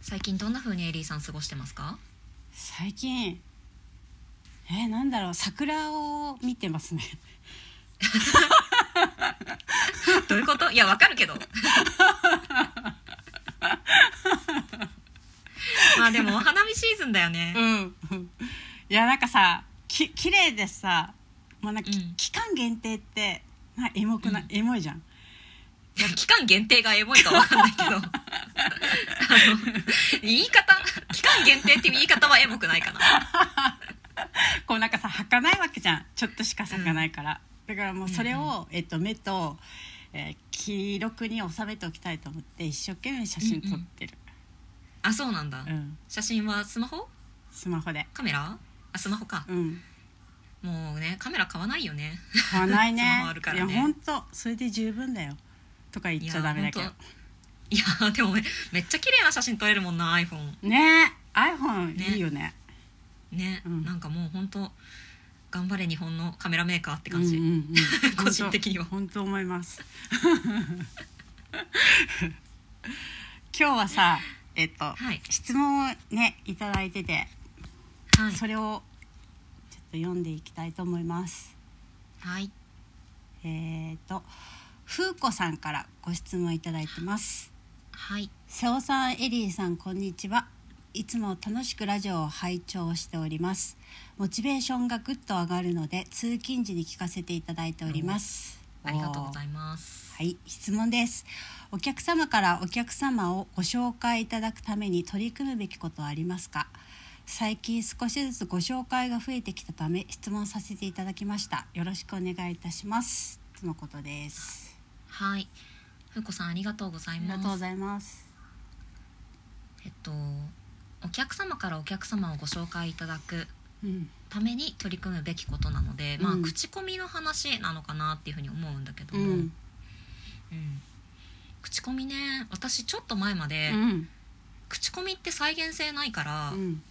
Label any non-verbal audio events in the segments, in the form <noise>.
最近どんな風にエリーさん過ごしてますか？最近えー、なんだろう桜を見てますね。<laughs> どういうこと？いやわかるけど。<laughs> まあでもお花見シーズンだよね。うん。いやなんかさき綺麗でさもうなんか、うん。期間限定ってなエモくない、うん。エモいじゃん。いや期間限定がエモいかわかんないけど言い方期間限定っていう言い方はエモくないかな。こうなんかさ儚かないわけじゃん。ちょっとしか咲かないから、だからもうそれを、えっと、目と、えー記録に収めておきたいと思って一生懸命写真撮ってる、あそうなんだ、うん。写真はスマホ？スマホで。カメラ？あスマホか。うん。もうねカメラ買わないよね。買わないね。<laughs> スマホあるからね。いや本当。それで十分だよ。とか言っちゃダメだけどいやでもめめっちゃ綺麗な写真撮れるもんな iPhone ね。え iPhone ね。いいよね。ね、うん。なんかもう本当頑張れ日本のカメラメーカーって感じ、うんうんうん。<laughs> 個人的には。本当思います。<laughs> 今日はさえっと、はい。質問をねいただいてて、はい。それをちょっと読んでいきたいと思います。はい。えっ、と風子さんからご質問いただいてますはい。瀬尾さんエリーさんこんにちは。いつも楽しくラジオを拝聴しております。モチベーションがぐっと上がるので通勤時に聞かせていただいております。ありがとうございます。はい。質問です。お客様からお客様をご紹介いただくために取り組むべきことはありますか？最近少しずつご紹介が増えてきたため質問させていただきました。よろしくお願いいたします。とのことです。はいふうこさんありがとうござあいます。りがとうございます。えっとお客様からお客様をご紹介いただくうん。ために取り組むべきことなので、まあうん口コミの話なのかなっていうふうに思うんだけども、うん。うん。口コミね私ちょっと前まで、うん。口コミって再現性ないから、うん。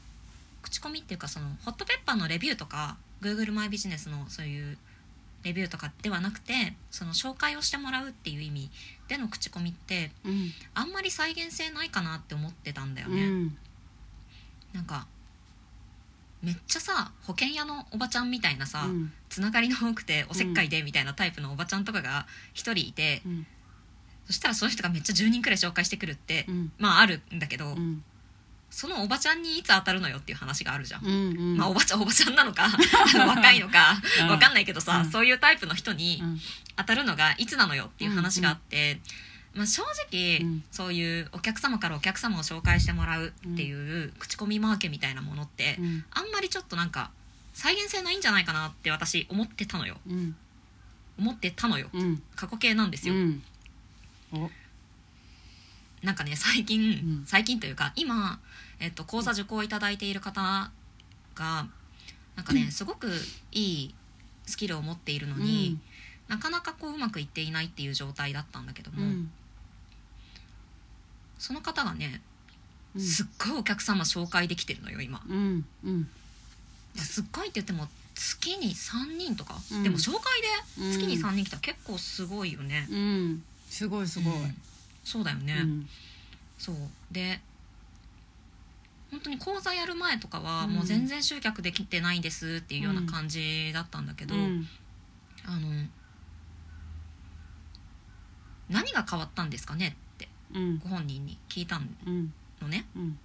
口コミっていうかそのホットペッパーのレビューとか Google マイビジネスのそういうレビューとかではなくてその紹介をしてもらうっていう意味での口コミってうんあんまり再現性ないかなって思ってたんだよね、うん。なんかめっちゃさ保険屋のおばちゃんみたいなさ、うん。つながりの多くておせっかいでみたいなタイプのおばちゃんとかが一人いて、うん。そしたらその人がめっちゃ10人くらい紹介してくるって、うん。まああるんだけど、うんそのおばちゃんにいつ当たるのよっていう話があるじゃん。うんうん。まあおばちゃんおばちゃんなのか <laughs> 若いのかうん。わかんないけどさ、うん。そういうタイプの人にうん。当たるのがいつなのよっていう話があって、まあ、正直、うん。そういうお客様からお客様を紹介してもらうっていう口コミマーケみたいなものって、うん。あんまりちょっとなんか再現性ないんじゃないかなって私思ってたのよ。うん。思ってたのよ。うん。過去形なんですよ、うん。おなんかね最近、うん。最近というか今、えっと、講座受講いただいている方がなんかねすごくいいスキルを持っているのに、なかなかこううまくいっていないっていう状態だったんだけども、うん。その方がねうん。すっごいお客様紹介できてるのよ今。うん。うん。すっごいって言っても月に3人とか、うん。でも紹介で月にうん3人来たら結構すごいよね。うん。すごいすごい、うんそうだよね。うん。そう。で本当に講座やる前とかはうん。もう全然集客できてないですっていうような感じだったんだけど、うん。あの何が変わったんですかねってうん。ご本人に聞いたうんのね。うん。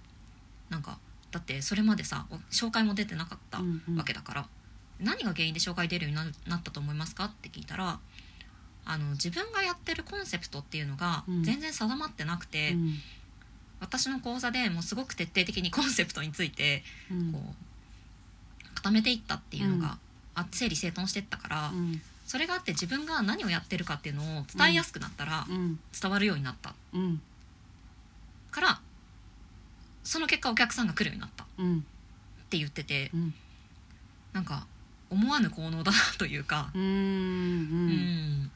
なんかだってそれまでさお紹介も出てなかったうん。わけだから、何が原因で紹介出るようにななったと思いますかって聞いたらあの自分がやってるコンセプトっていうのがうん。全然定まってなくて、うん。私の講座でもうすごく徹底的にコンセプトについてうん。こう固めていったっていうのが、あ整理整頓してったから、うん。それがあって自分が何をやってるかっていうのを伝えやすくなったらうん。伝わるようになった。うん。からその結果お客さんが来るようになった。っうん。て言っててうん。なんか思わぬ効能だなというか、うん。ううんん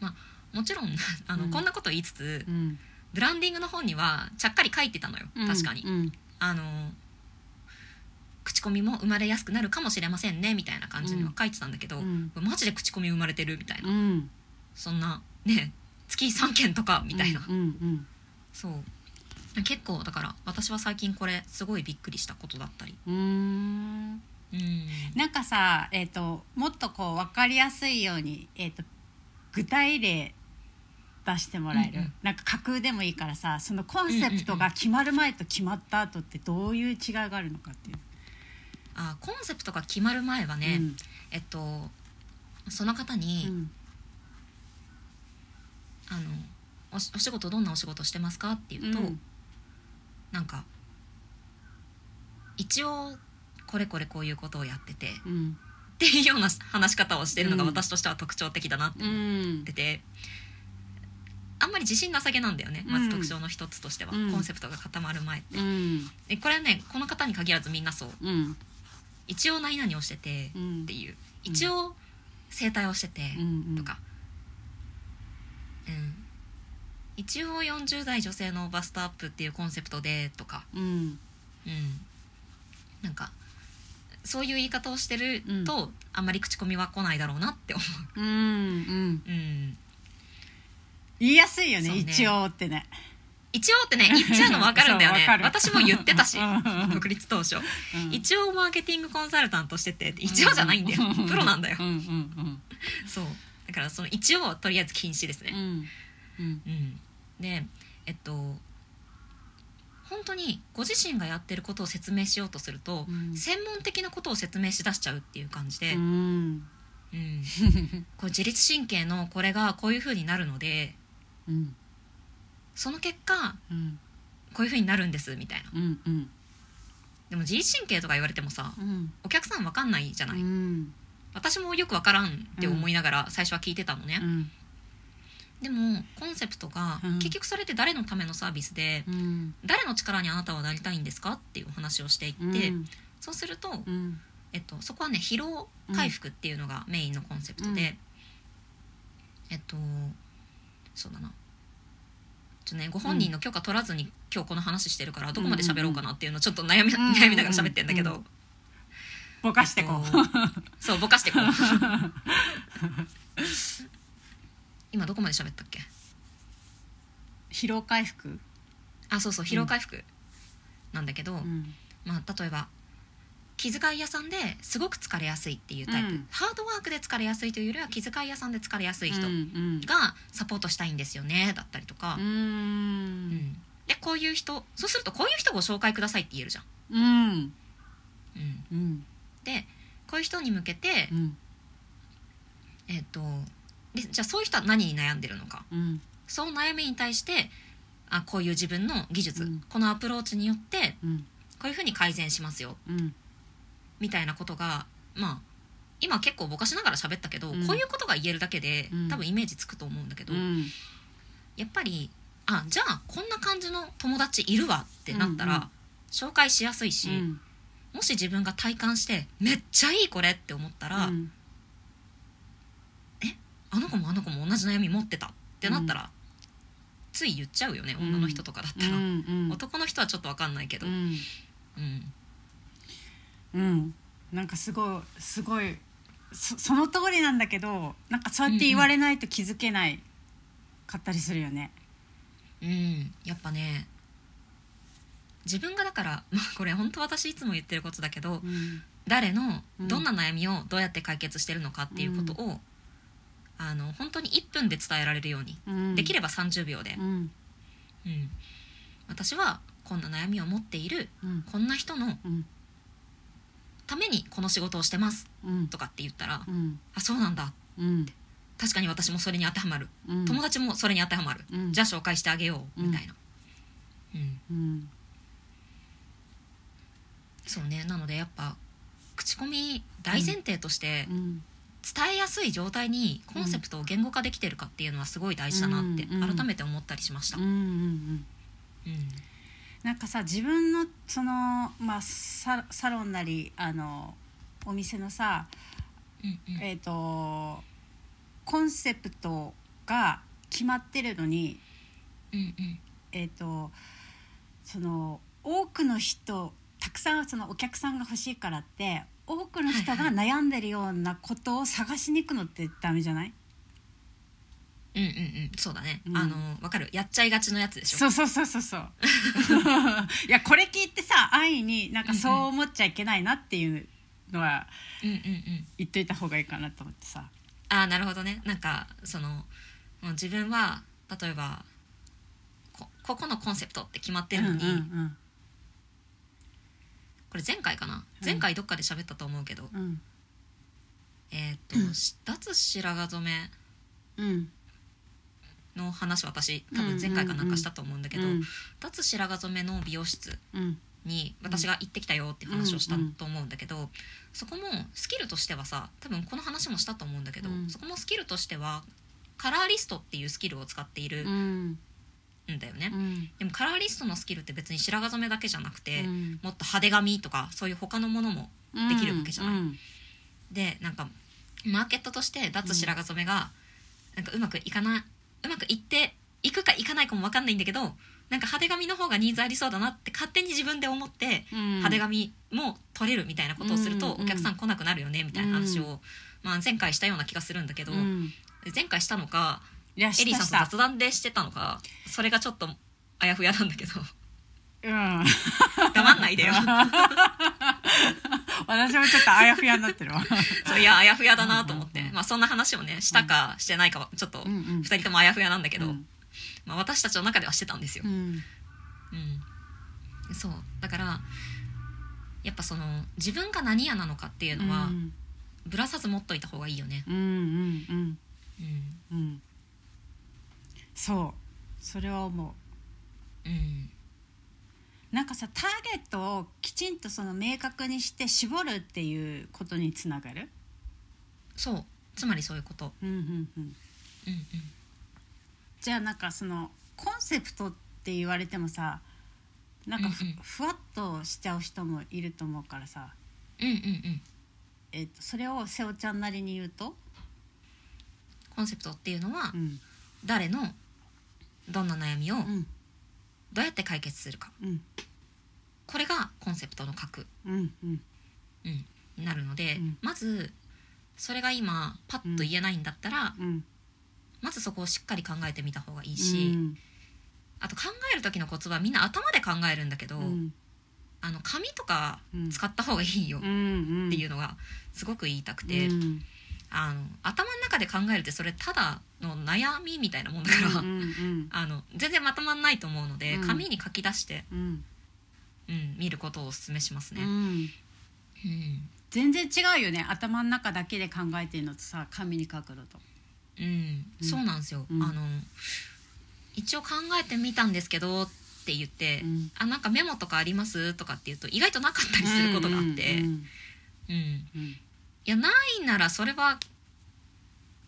まあもちろん <laughs> あの、うん。こんなこと言いつつうん。ブランディングの本にはちゃっかり書いてたのよ確かに。うん。あの口コミも生まれやすくなるかもしれませんねみたいな感じには書いてたんだけど、うん。マジで口コミ生まれてるみたいな、うん。そんなね月3件とかみたいな、うんうんそう。結構だから私は最近これすごいびっくりしたことだったり。うーん。うん。なんかさ、えー、ともっとこう分かりやすいように、えー、と具体例出してもらえる、うんうん。なんか架空でもいいからさそのコンセプトが決まる前と決まった後ってどういう違いがあるのかっていう。あコンセプトが決まる前はね、うん。えっとその方に、うん。あのおしお仕事どんなお仕事してますかっていうと、うん。なんか一応これこれこういうことをやっててっうんていうような話し方をしてるのがうん。私としては特徴的だなってう思っんてて、あんまり自信なさげなんだよねまず特徴の一つとしては、うん。コンセプトが固まる前って。うこれはねこの方に限らずみんなそう。うん。一応何々をしててうん。っていう。一応整体をしててうん。とか、うん、一応40代女性のバストアップっていうコンセプトでとか、うん。うん、なんかそういう言い方をしてると、あんまり口コミは来ないだろうなって思う。んうん。う、うん、言いやすいよねね。一応ってね。一応ってね言っちゃうの分かるんだよね。<laughs> 私も言ってたしうん。うんうん独立当初、うん。一応マーケティングコンサルタントしてて一応じゃないんだよ。プロなんだよ。うんうんそう。だからその一応はとりあえず禁止ですね。うんうん。うん。うん、でえっと本当にご自身がやってることを説明しようとすると、うん。専門的なことを説明しだしちゃうっていう感じで、ううん。んこう自律神経のこれがこういう風になるのでうん。その結果うん。こういう風になるんですみたいな。うんうん。でも自律神経とか言われてもさうん。お客さん分かんないじゃない、うん。私もよく分からんって思いながら最初は聞いてたのね、うんでもコンセプトが、うん。結局それって誰のためのサービスでうん。誰の力にあなたはなりたいんですかっていうお話をしていって、うん。そうすると、うん。えっと、そこはね疲労回復っていうのがメインのコンセプトで、うん。えっとそうだな。ちょっとねご本人の許可取らずに今日この話してるからどこまで喋ろうかなっていうのをちょっと悩み,、うん。悩みながら喋ってんだけど、うん。ぼかしてこえっとそうぼかしてこう今どこまで喋ったっけ？う疲労回復？あそうそう疲労回復なんだけど、うん。まあ、例えば気遣い屋さんですごく疲れやすいっていうタイプ、うん。ハードワークで疲れやすいというよりは気遣い屋さんで疲れやすい人うんがサポートしたいんですよねだったりとか、ううん。んでこういう人そうするとこういう人ご紹介くださいって言えるじゃん。うん。うん、うん。でこういう人に向けて、うん。えっとでじゃあそういう人は何に悩んでるのか？うん。その悩みに対してあこういう自分の技術、うん。このアプローチによってうん。こういうふうに改善しますようん。みたいなことがまあ今結構ぼかしながら喋ったけど、うん。こういうことが言えるだけで、うん。多分イメージつくと思うんだけど、うん。やっぱりあじゃあこんな感じの友達いるわってなったら、うんうん。紹介しやすいし、うん。もし自分が体感してめっちゃいいこれって思ったら、うんあの子もあの子も同じ悩み持ってた。ってなったら、つい言っちゃうよね女の人とかだったら、うんうん。男の人はちょっと分かんないけど、ううん。んうん。なんかすごいすごいそその通りなんだけどなんかそうやって言われないと気づけないかったりするよね。うん。やっぱね自分がだから、<laughs> まあ、これ本当私いつも言ってることだけどうん。誰のうん。どんな悩みをどうやって解決してるのかっていうことを、あの本当に1分で伝えられるように、うん。できれば30秒で、うん。うん。私はこんな悩みを持っているうん。こんな人のうん。ためにこの仕事をしてますうん。とかって言ったら、うん。あそうなんだ。うん。確かに私もそれに当てはまる、うん。友達もそれに当てはまる、うん。じゃあ紹介してあげようみたいな、うん。うん。そうね。なのでやっぱ口コミ大前提としてうん伝えやすい状態にコンセプトを言語化できてるかっていうのはすごい大事だなって改めて思ったりしました。うんうんうん。うんなんかさ自分のその、まあ、ササロンなりあのお店のさ、うんうん。えっ、とコンセプトが決まってるのにうんうん。えっ、とその多くの人たくさんそのお客さんが欲しいからって多くの人がはい悩んでるようなことを探しに行くのってダメじゃない、うんうんうん。そうだね、うん。あのわかる？やっちゃいがちのやつでしょ。そうそうそうそうそう。<laughs> いやこれ聞いてさ安易になんかそう思っちゃいけないなっていうのはうんうんうん。言っといた方がいいかなと思ってさ。ああなるほどね。なんかそのもう自分は例えばこここのコンセプトって決まってるのに、うんうんこれ前回かな？うん前回どっかで喋ったと思うけど、うん。うんえーっと、し <clears throat> 脱白髪染めうん。の話私多分前回かなんかしたと思うんだけど、うん。脱白髪染めの美容室うん。に私が行ってきたよっていう話をしたうんと思うんだけど、そこもスキルとしてはさ多分この話もしたと思うんだけど、うん。そこもスキルとしてはカラーリストっていうスキルを使っているうんんだよね、うん。でもカラーリストのスキルって別に白髪染めだけじゃなくて、うん。もっと派手髪とかそういう他のものもできるわけじゃない？うん。でなんかマーケットとして脱白髪染めがなんかうまくいかないうまくいっていくかいかないかも分かんないんだけどなんか派手髪の方がニーズありそうだなって勝手に自分で思って、うん。派手髪も取れるみたいなことをすると、うんお客さん来なくなるよねみたいな話を、まあ、前回したような気がするんだけど、うん。前回したのかいやエリーさんと雑談でしてたのかそれがちょっとあやふやなんだけど。うん。黙んないでよ。<laughs> 私もちょっとあやふやになってるわ。そういやあやふやだなと思って、まあ、そんな話をねしたかしてないかはちょっとうんうん。2人ともあやふやなんだけど、うん。まあ、私たちの中ではしてたんですよ。う。ん。うん、そう。だからやっぱその自分が何屋なのかっていうのは、うん。ぶらさず持っといた方がいいよね。うんうんうん。うん。うんそう。それは思う。うん。なんかさターゲットをきちんとその明確にして絞るっていうことにつながる？そう。つまりそういうこと。うんうんうん。うんじゃあなんかそのコンセプトって言われてもさなんかふ,、うんうん。ふわっとしちゃう人もいると思うからさ、うんうんうん。うんえっとそれを瀬尾ちゃんなりに言うと、コンセプトっていうのはうん。誰のどんな悩みをうん。どうやって解決するか。うん。これがコンセプトの核、うんうん。うん、になるので、うん。まずそれが今パッと言えないんだったら、うん。まずそこをしっかり考えてみた方がいいうん。し、あと考える時のコツはみんな頭で考えるんだけど、うん。あの紙とかうん。使った方がいいよっうんうん。ていうのがすごく言いたくて、うんあの頭の中で考えるってそれただの悩みみたいなもんだから、うんうん <laughs> あの全然まとまんないと思うので、うん。紙に書き出して、うん。うん、見ることをお勧めしますね。うん。うん。全然違うよね頭の中だけで考えてるのとさ紙に書くのと。うん。うん。そうなんですよ、うん。あの一応考えてみたんですけどって言って、うん。あなんかメモとかあります？とかって言うと意外となかったりすることがあって、うんうん。うん。うんいやないならそれは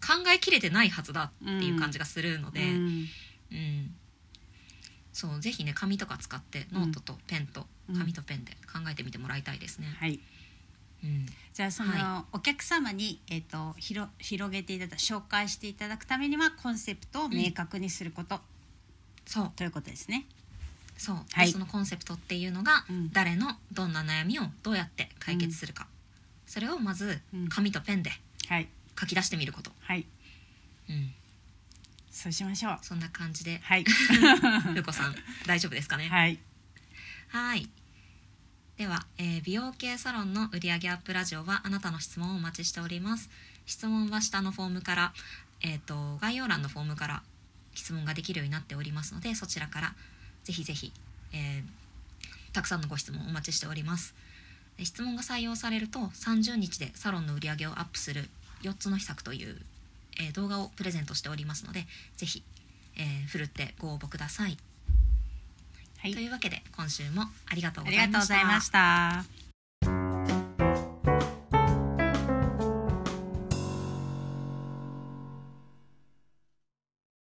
考えきれてないはずだっていう感じがするので、うん。うん。そうぜひね紙とか使ってノートとペンとうん。紙とペンで考えてみてもらいたいですね。はい。うん。じゃあその、はお客様に、えー、と広広げていただ紹介していただくためにはコンセプトを明確にすること、そう。ということですね。そう、ではい。そのコンセプトっていうのが、うん。誰のどんな悩みをどうやって解決するか、それをまずうん。紙とペンではい。書き出してみること、はい。うん、そうしましょう。そんな感じで。はい。<laughs> ふうこさん大丈夫ですかね？はい。はい。では、えー美容系サロンの売上アップラジオはあなたの質問をお待ちしております。質問は下のフォームから、えー、と概要欄のフォームから質問ができるようになっておりますのでそちらからぜひぜひ、えーたくさんのご質問お待ちしております。で質問が採用されると30日でサロンの売り上げをアップする4つの秘策という、えー動画をプレゼントしておりますのでぜひ、えーふるってご応募ください。はい。というわけで今週もありがとうございました。